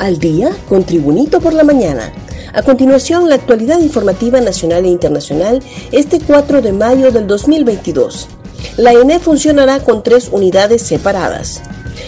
al día con Tribunito por la mañana. A continuación, la actualidad informativa nacional e internacional este 4 de mayo del 2022. La ENE funcionará con tres unidades separadas.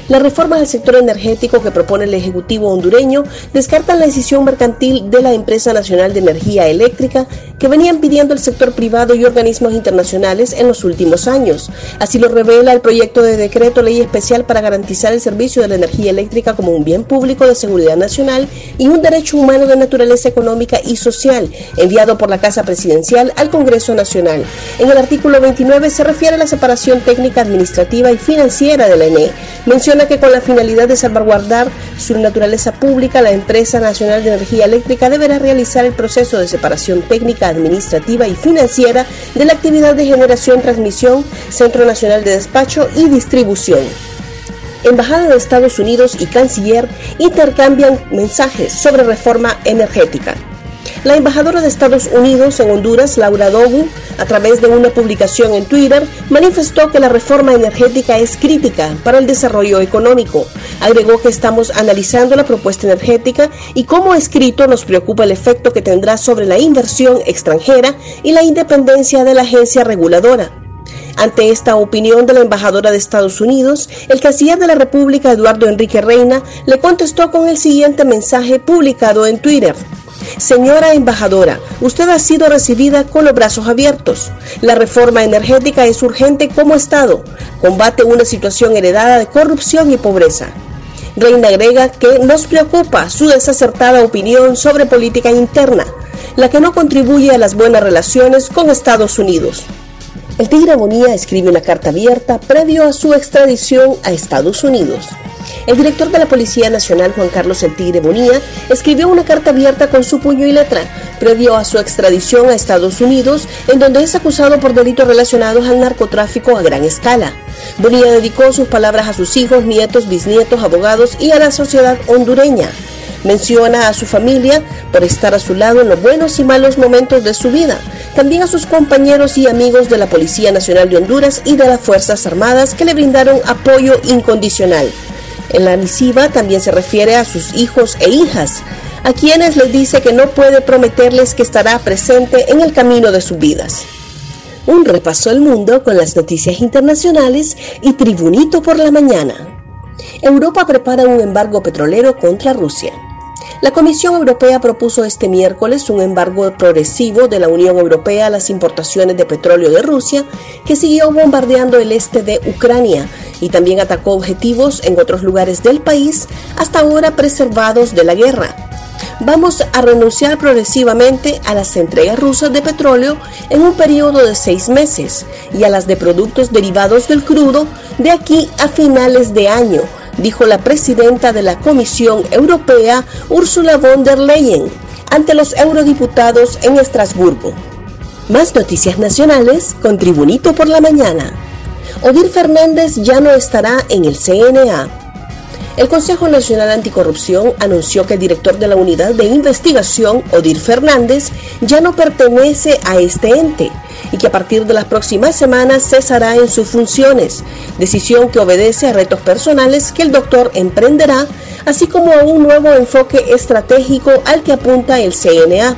La reforma del sector energético que propone el Ejecutivo hondureño descarta la decisión mercantil de la Empresa Nacional de Energía Eléctrica que venían pidiendo el sector privado y organismos internacionales en los últimos años. Así lo revela el proyecto de decreto ley especial para garantizar el servicio de la energía eléctrica como un bien público de seguridad nacional y un derecho humano de naturaleza económica y social, enviado por la Casa Presidencial al Congreso Nacional. En el artículo 29 se refiere a la separación técnica, administrativa y financiera de la ENE. Menciona que con la finalidad de salvaguardar su naturaleza pública, la Empresa Nacional de Energía Eléctrica deberá realizar el proceso de separación técnica administrativa y financiera de la actividad de generación, transmisión, Centro Nacional de Despacho y Distribución. Embajada de Estados Unidos y Canciller intercambian mensajes sobre reforma energética. La embajadora de Estados Unidos en Honduras, Laura Dogu, a través de una publicación en Twitter, manifestó que la reforma energética es crítica para el desarrollo económico. Agregó que estamos analizando la propuesta energética y como escrito nos preocupa el efecto que tendrá sobre la inversión extranjera y la independencia de la agencia reguladora. Ante esta opinión de la embajadora de Estados Unidos, el canciller de la República, Eduardo Enrique Reina, le contestó con el siguiente mensaje publicado en Twitter. Señora embajadora, usted ha sido recibida con los brazos abiertos. La reforma energética es urgente como Estado. Combate una situación heredada de corrupción y pobreza. Reina agrega que nos preocupa su desacertada opinión sobre política interna, la que no contribuye a las buenas relaciones con Estados Unidos. El Tigre Bonía escribe una carta abierta previo a su extradición a Estados Unidos. El director de la Policía Nacional, Juan Carlos El Tigre Bonía, escribió una carta abierta con su puño y letra, previo a su extradición a Estados Unidos, en donde es acusado por delitos relacionados al narcotráfico a gran escala. Bonilla dedicó sus palabras a sus hijos, nietos, bisnietos, abogados y a la sociedad hondureña. Menciona a su familia por estar a su lado en los buenos y malos momentos de su vida. También a sus compañeros y amigos de la Policía Nacional de Honduras y de las Fuerzas Armadas que le brindaron apoyo incondicional. En la misiva también se refiere a sus hijos e hijas, a quienes les dice que no puede prometerles que estará presente en el camino de sus vidas. Un repaso al mundo con las noticias internacionales y Tribunito por la mañana. Europa prepara un embargo petrolero contra Rusia. La Comisión Europea propuso este miércoles un embargo progresivo de la Unión Europea a las importaciones de petróleo de Rusia, que siguió bombardeando el este de Ucrania y también atacó objetivos en otros lugares del país hasta ahora preservados de la guerra. Vamos a renunciar progresivamente a las entregas rusas de petróleo en un periodo de seis meses y a las de productos derivados del crudo de aquí a finales de año dijo la presidenta de la Comisión Europea, Ursula von der Leyen, ante los eurodiputados en Estrasburgo. Más noticias nacionales con Tribunito por la Mañana. Odir Fernández ya no estará en el CNA. El Consejo Nacional Anticorrupción anunció que el director de la Unidad de Investigación, Odir Fernández, ya no pertenece a este ente y que a partir de las próximas semanas cesará en sus funciones, decisión que obedece a retos personales que el doctor emprenderá, así como a un nuevo enfoque estratégico al que apunta el CNA.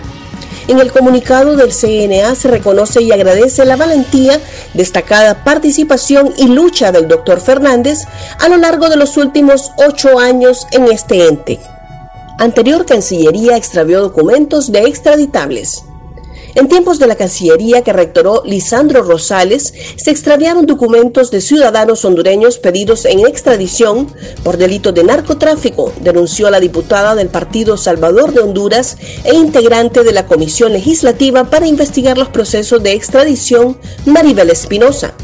En el comunicado del CNA se reconoce y agradece la valentía, destacada participación y lucha del doctor Fernández a lo largo de los últimos ocho años en este ente. Anterior Cancillería extravió documentos de extraditables. En tiempos de la Cancillería que rectoró Lisandro Rosales, se extraviaron documentos de ciudadanos hondureños pedidos en extradición por delito de narcotráfico, denunció la diputada del Partido Salvador de Honduras e integrante de la Comisión Legislativa para investigar los procesos de extradición, Maribel Espinosa.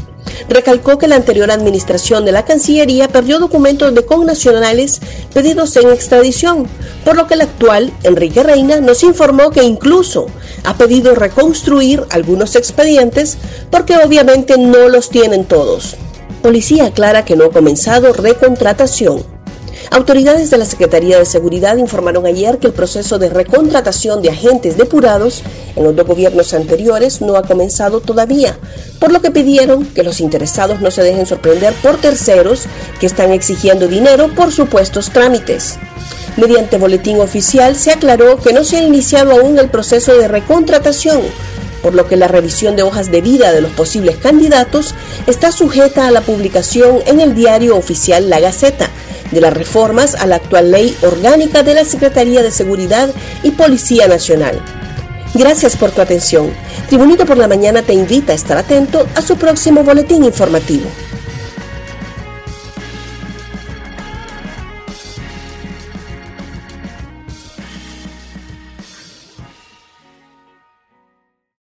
Recalcó que la anterior administración de la Cancillería perdió documentos de connacionales pedidos en extradición, por lo que el actual, Enrique Reina, nos informó que incluso ha pedido reconstruir algunos expedientes porque obviamente no los tienen todos. Policía aclara que no ha comenzado recontratación. Autoridades de la Secretaría de Seguridad informaron ayer que el proceso de recontratación de agentes depurados en los dos gobiernos anteriores no ha comenzado todavía, por lo que pidieron que los interesados no se dejen sorprender por terceros que están exigiendo dinero por supuestos trámites. Mediante boletín oficial se aclaró que no se ha iniciado aún el proceso de recontratación, por lo que la revisión de hojas de vida de los posibles candidatos está sujeta a la publicación en el diario oficial La Gaceta de las reformas a la actual ley orgánica de la Secretaría de Seguridad y Policía Nacional. Gracias por tu atención. Tribunito por la Mañana te invita a estar atento a su próximo boletín informativo.